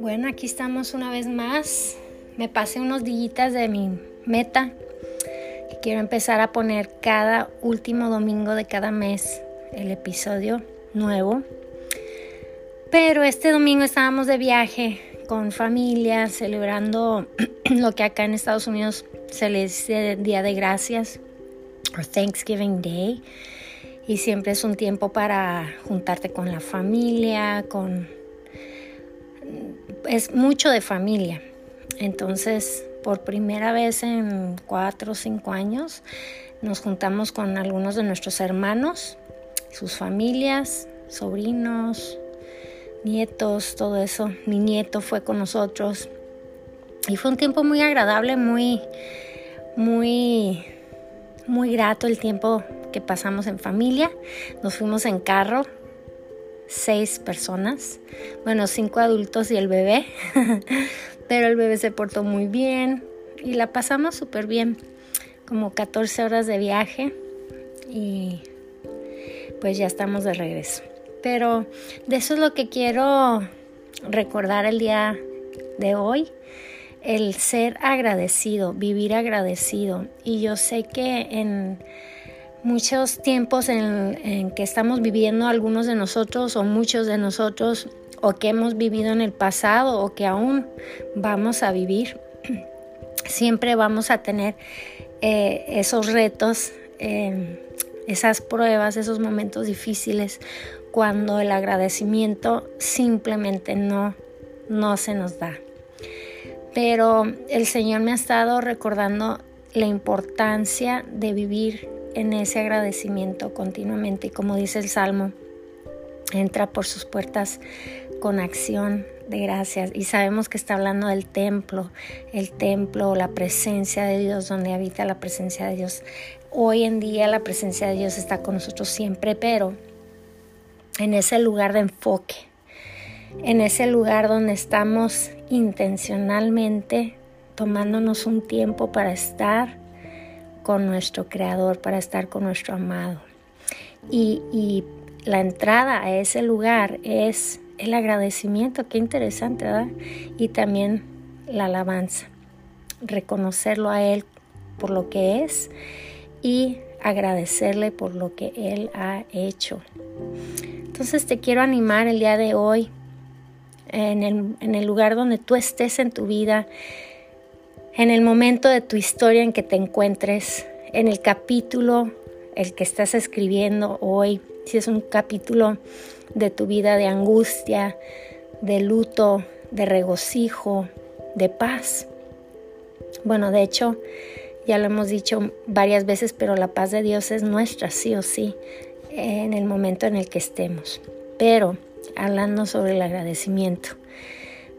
Bueno, aquí estamos una vez más. Me pasé unos días de mi meta quiero empezar a poner cada último domingo de cada mes el episodio nuevo. Pero este domingo estábamos de viaje con familia celebrando lo que acá en Estados Unidos se le dice Día de Gracias o Thanksgiving Day. Y siempre es un tiempo para juntarte con la familia, con es mucho de familia. Entonces, por primera vez en cuatro o cinco años, nos juntamos con algunos de nuestros hermanos, sus familias, sobrinos, nietos, todo eso. Mi nieto fue con nosotros y fue un tiempo muy agradable, muy, muy, muy grato el tiempo que pasamos en familia. Nos fuimos en carro seis personas, bueno, cinco adultos y el bebé, pero el bebé se portó muy bien y la pasamos súper bien, como 14 horas de viaje y pues ya estamos de regreso. Pero de eso es lo que quiero recordar el día de hoy, el ser agradecido, vivir agradecido. Y yo sé que en muchos tiempos en, que estamos viviendo algunos de nosotros o muchos de nosotros o que hemos vivido en el pasado o que aún vamos a vivir. Siempre vamos a tener eh, esos retos, em, esas pruebas, esos momentos difíciles cuando el agradecimiento simplemente no, no se nos da. Pero el Señor me ha estado recordando la importancia de vivir en ese agradecimiento continuamente. Y como dice el Salmo, entra por sus puertas con acción de gracias. Y sabemos que está hablando del templo, el templo, la presencia de Dios, donde habita la presencia de Dios. Hoy en día la presencia de Dios está con nosotros siempre, pero en ese lugar de enfoque, en ese lugar donde estamos intencionalmente tomándonos un tiempo para estar con nuestro Creador, para estar con nuestro amado. Y, la entrada a ese lugar es el agradecimiento, qué interesante, ¿verdad? Y también la alabanza, reconocerlo a Él por lo que es y agradecerle por lo que Él ha hecho. Entonces te quiero animar el día de hoy, en el, en el lugar donde tú estés en tu vida, en el momento de tu historia en que te encuentres, en el capítulo el que estás escribiendo hoy, si es un capítulo de tu vida de angustia, de luto, de regocijo, de paz. Bueno, de hecho, ya lo hemos dicho varias veces, pero la paz de Dios es nuestra, sí o sí, en el momento en el que estemos. Pero hablando sobre el agradecimiento,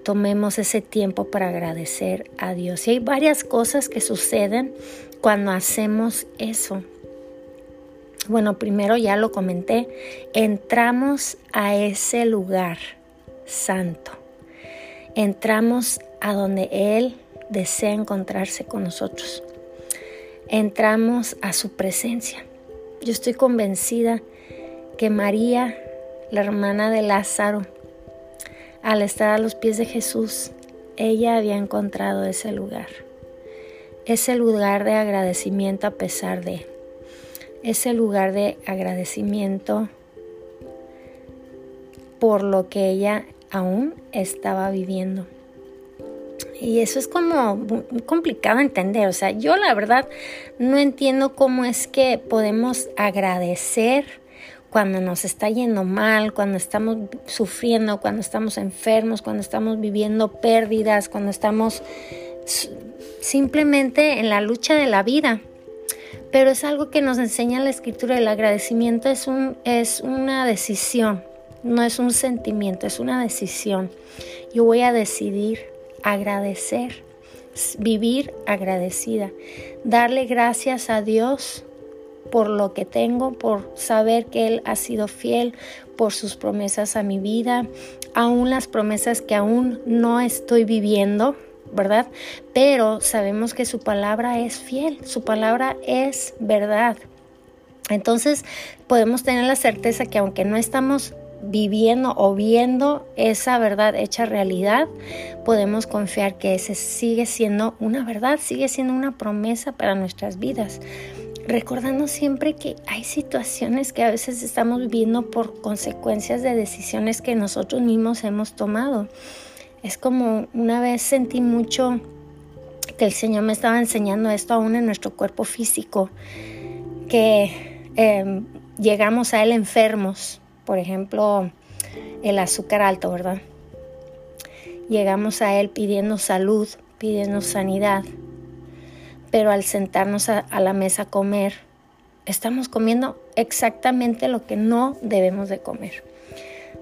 tomemos ese tiempo para agradecer a Dios. Y hay varias cosas que suceden cuando hacemos eso. Bueno, primero ya lo comenté, entramos a ese lugar santo. Entramos a donde Él desea encontrarse con nosotros. Entramos a su presencia. Yo estoy convencida que María, la hermana de Lázaro, al estar a los pies de Jesús, ella había encontrado ese lugar, ese lugar de agradecimiento a pesar de, ese lugar de agradecimiento por lo que ella aún estaba viviendo. Y eso es como complicado entender. O sea, yo la verdad no entiendo cómo es que podemos agradecer cuando nos está yendo mal, cuando estamos sufriendo, cuando estamos enfermos, cuando estamos viviendo pérdidas, cuando estamos simplemente en la lucha de la vida. Pero es algo que nos enseña la escritura. El agradecimiento es, un, es una decisión, no es un sentimiento, es una decisión. Yo voy a decidir agradecer, vivir agradecida, darle gracias a Dios por lo que tengo, por saber que Él ha sido fiel, por sus promesas a mi vida, aún las promesas que aún no estoy viviendo, ¿verdad? Pero sabemos que su palabra es fiel, su palabra es verdad. Entonces podemos tener la certeza que aunque no estamos viviendo o viendo esa verdad hecha realidad, podemos confiar que ese sigue siendo una verdad, sigue siendo una promesa para nuestras vidas. Recordando siempre que hay situaciones que a veces estamos viviendo por consecuencias de decisiones que nosotros mismos hemos tomado. Es como una vez sentí mucho que el Señor me estaba enseñando esto aún en nuestro cuerpo físico, que em, llegamos a Él enfermos, por ejemplo, el azúcar alto, ¿verdad? Llegamos a Él pidiendo salud, pidiendo sanidad, pero al sentarnos a, la mesa a comer, estamos comiendo exactamente lo que no debemos de comer.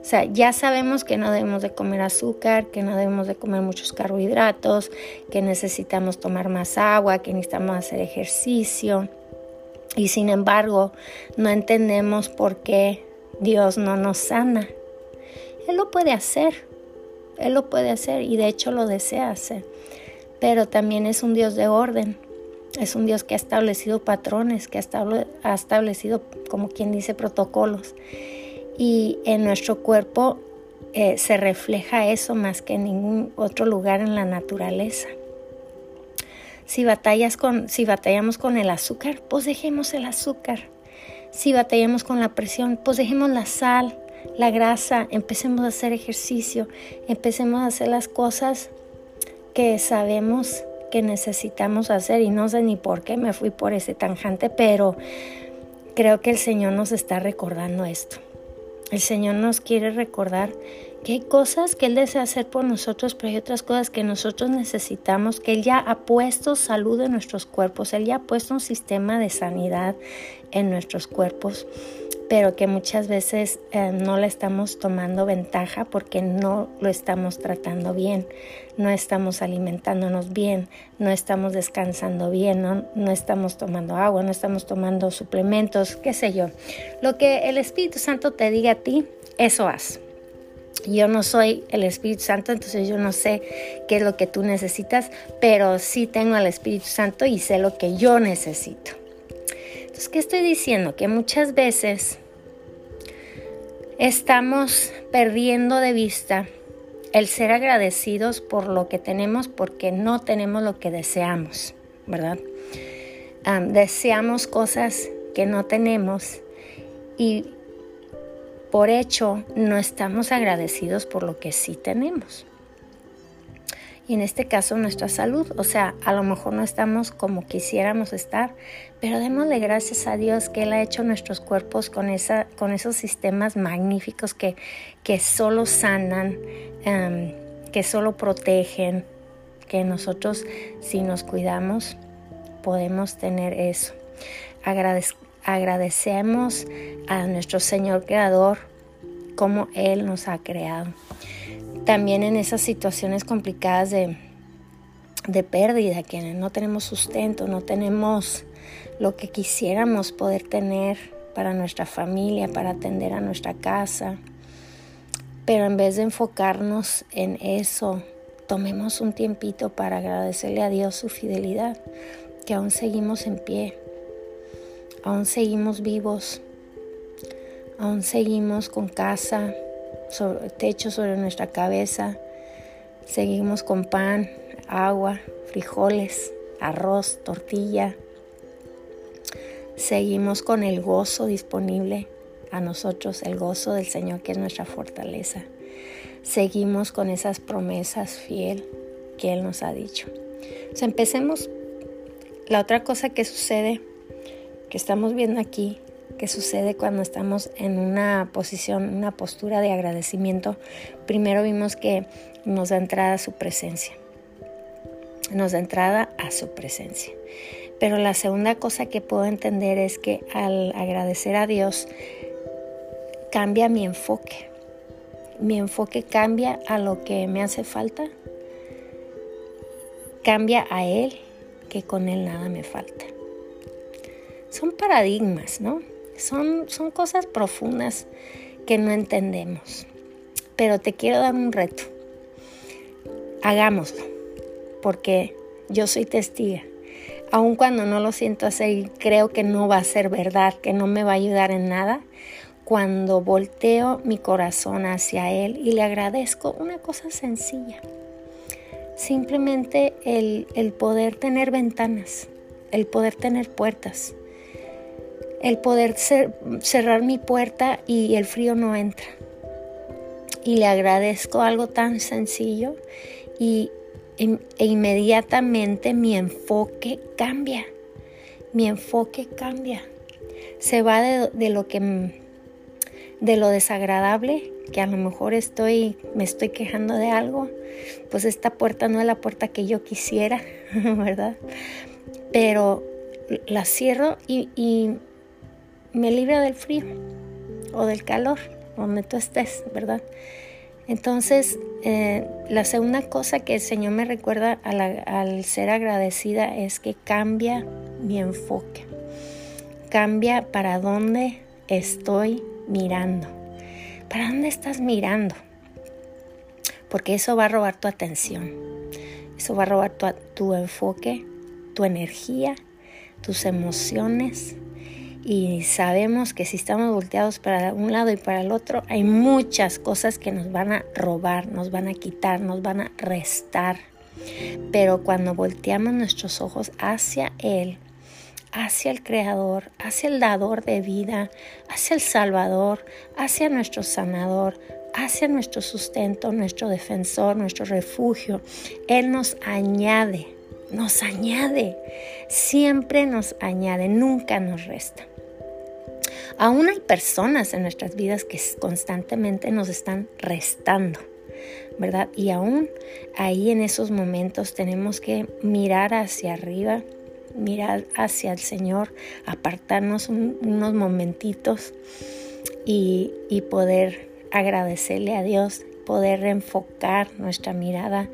O sea, ya sabemos que no debemos de comer azúcar, que no debemos de comer muchos carbohidratos, que necesitamos tomar más agua, que necesitamos hacer ejercicio. Y sin embargo, no entendemos por qué Dios no nos sana. Él lo puede hacer, Él lo puede hacer y de hecho lo desea hacer. Pero también es un Dios de orden, es un Dios que ha establecido patrones, que ha establecido, como quien dice, protocolos y en nuestro cuerpo eh, se refleja eso más que en ningún otro lugar en la naturaleza. Si, batallas con, si batallamos con el azúcar, pues dejemos el azúcar. Si batallamos con la presión, pues dejemos la sal, la grasa, empecemos a hacer ejercicio, empecemos a hacer las cosas que sabemos que necesitamos hacer y no sé ni por qué me fui por ese tanjante, pero creo que el Señor nos está recordando esto. El Señor nos quiere recordar que hay cosas que Él desea hacer por nosotros, pero hay otras cosas que nosotros necesitamos, que Él ya ha puesto salud en nuestros cuerpos, Él ya ha puesto un sistema de sanidad en nuestros cuerpos pero que muchas veces eh, no le estamos tomando ventaja porque no lo estamos tratando bien, no estamos alimentándonos bien, no estamos descansando bien, no, no estamos tomando agua, no estamos tomando suplementos, qué sé yo. Lo que el Espíritu Santo te diga a ti, eso haz. Yo no soy el Espíritu Santo, entonces yo no sé qué es lo que tú necesitas, pero sí tengo al Espíritu Santo y sé lo que yo necesito. Entonces, ¿qué estoy diciendo? Que muchas veces estamos perdiendo de vista el ser agradecidos por lo que tenemos porque no tenemos lo que deseamos, ¿verdad? deseamos cosas que no tenemos y por hecho no estamos agradecidos por lo que sí tenemos y en este caso nuestra salud. O sea, a lo mejor no estamos como quisiéramos estar, pero démosle gracias a Dios que Él ha hecho nuestros cuerpos con, esa, con esos sistemas magníficos que, que solo sanan, em, que solo protegen, que nosotros si nos cuidamos podemos tener eso. agradecemos a nuestro Señor Creador como Él nos ha creado también en esas situaciones complicadas de, pérdida, que no tenemos sustento, no tenemos lo que quisiéramos poder tener para nuestra familia, para atender a nuestra casa. Pero en vez de enfocarnos en eso, tomemos un tiempito para agradecerle a Dios su fidelidad, que aún seguimos en pie, aún seguimos vivos, aún seguimos con casa, sobre, techo sobre nuestra cabeza. Seguimos con pan, agua, frijoles, arroz, tortilla. Seguimos con el gozo disponible a nosotros, el gozo del Señor que es nuestra fortaleza. Seguimos con esas promesas fiel que Él nos ha dicho. empecemos. La otra cosa que sucede, que estamos viendo aquí, que sucede cuando estamos en una posición, una postura de agradecimiento, primero vimos que nos da entrada a su presencia. Nos da entrada a su presencia. Pero la segunda cosa que puedo entender es que al agradecer a Dios cambia mi enfoque. Mi enfoque cambia a lo que me hace falta. Cambia a Él, que con Él nada me falta. Son paradigmas, ¿no? Son, son cosas profundas que no entendemos. Pero te quiero dar un reto. Hagámoslo, porque yo soy testiga. aun cuando no lo siento hacer creo que no va a ser verdad, que no me va a ayudar en nada, cuando volteo mi corazón hacia Él y le agradezco una cosa sencilla, simplemente el, el poder tener ventanas, el poder tener puertas, el poder cerrar mi puerta y el frío no entra. Y le agradezco algo tan sencillo y e inmediatamente mi enfoque cambia. Mi enfoque cambia. Se va de, lo que de lo desagradable, que a lo mejor estoy me estoy quejando de algo, pues esta puerta no es la puerta que yo quisiera, ¿verdad? Pero la cierro y, me libra del frío o del calor, donde tú estés, ¿verdad? Entonces, eh, la segunda cosa que el Señor me recuerda al, ser agradecida es que cambia mi enfoque, cambia para dónde estoy mirando, para dónde estás mirando, porque eso va a robar tu atención, eso va a robar tu enfoque, tu energía, tus emociones, y sabemos que si estamos volteados para un lado y para el otro, hay muchas cosas que nos van a robar, nos van a quitar, nos van a restar. Pero cuando volteamos nuestros ojos hacia Él, hacia el Creador, hacia el dador de vida, hacia el Salvador, hacia nuestro sanador, hacia nuestro sustento, nuestro defensor, nuestro refugio, Él nos añade, nos añade, siempre nos añade, nunca nos resta. Aún hay personas en nuestras vidas que constantemente nos están restando, ¿verdad? Y aún ahí en esos momentos tenemos que mirar hacia arriba, mirar hacia el Señor, apartarnos unos momentitos y, y poder agradecerle a Dios, poder enfocar nuestra mirada,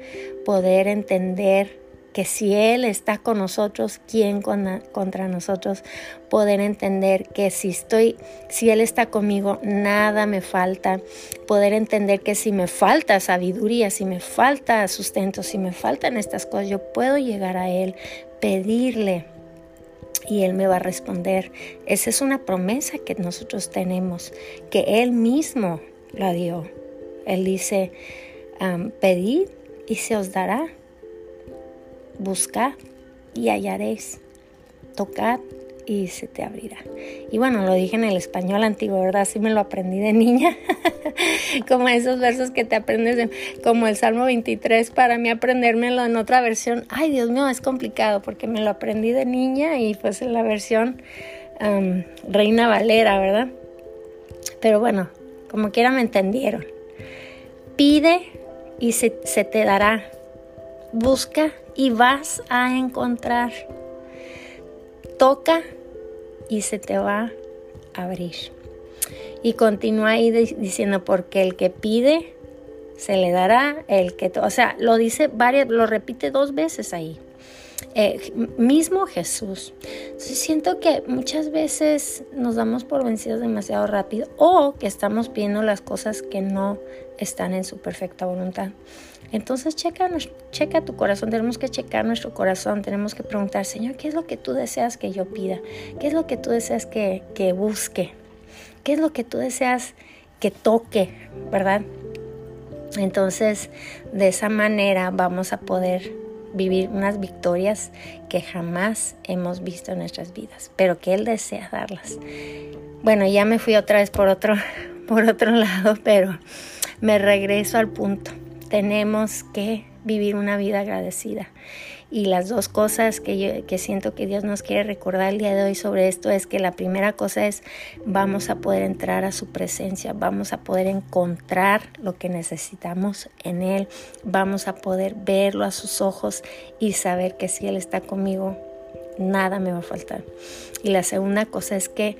poder entender que si Él está con nosotros, ¿quién contra nosotros? Poder entender que si estoy, si Él está conmigo, nada me falta. Poder entender que si me falta sabiduría, si me falta sustento, si me faltan estas cosas, yo puedo llegar a Él, pedirle y Él me va a responder. Esa es una promesa que nosotros tenemos, que Él mismo la dio. Él dice, pedid y se os dará buscad y hallaréis, tocad y se te abrirá. Y bueno, lo dije en el español antiguo, ¿verdad? Así me lo aprendí de niña, como esos versos que te aprendes, como el Salmo 23, para mí aprendérmelo en otra versión, ay Dios mío, es complicado porque me lo aprendí de niña y pues en la versión Reina Valera, ¿verdad? Pero bueno, como quiera me entendieron. Pide y se te dará. Busca y vas a encontrar. Toca y se te va a abrir. Y continúa ahí diciendo, porque el que pide, se le dará, el que, o sea, lo dice varias, lo repite dos veces ahí. Eh, mismo Jesús. siento que muchas veces nos damos por vencidos demasiado rápido o que estamos viendo las cosas que no están en su perfecta voluntad. Entonces checa, checa tu corazón, tenemos que checar nuestro corazón, tenemos que preguntar, Señor, ¿qué es lo que tú deseas que yo pida? ¿Qué es lo que tú deseas que, que busque? ¿Qué es lo que tú deseas que toque? ¿Verdad? Entonces, de esa manera vamos a poder vivir unas victorias que jamás hemos visto en nuestras vidas, pero que Él desea darlas. Bueno, ya me fui otra vez por otro, por otro lado, pero me regreso al punto tenemos que vivir una vida agradecida. Y las dos cosas que, yo, que siento que Dios nos quiere recordar el día de hoy sobre esto es que la primera cosa es vamos a poder entrar a su presencia, vamos a poder encontrar lo que necesitamos en Él, vamos a poder verlo a sus ojos y saber que si Él está conmigo, nada me va a faltar. Y la segunda cosa es que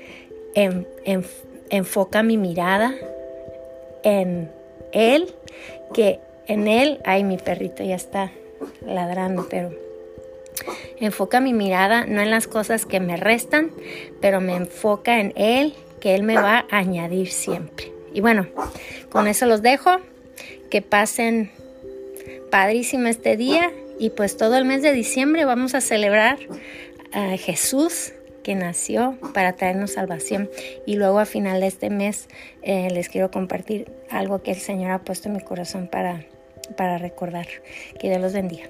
enfoca mi mirada en Él, que en él, ay, mi perrito ya está ladrando, pero enfoca mi mirada no en las cosas que me restan, pero me enfoca en él, que él me va a añadir siempre. Y bueno, con eso los dejo. Que pasen padrísimo este día Y pues todo el mes de diciembre vamos a celebrar a Jesús que nació para traernos salvación. Y luego a final de este mes eh, les quiero compartir algo que el Señor ha puesto en mi corazón para, para recordar. Que Dios los bendiga.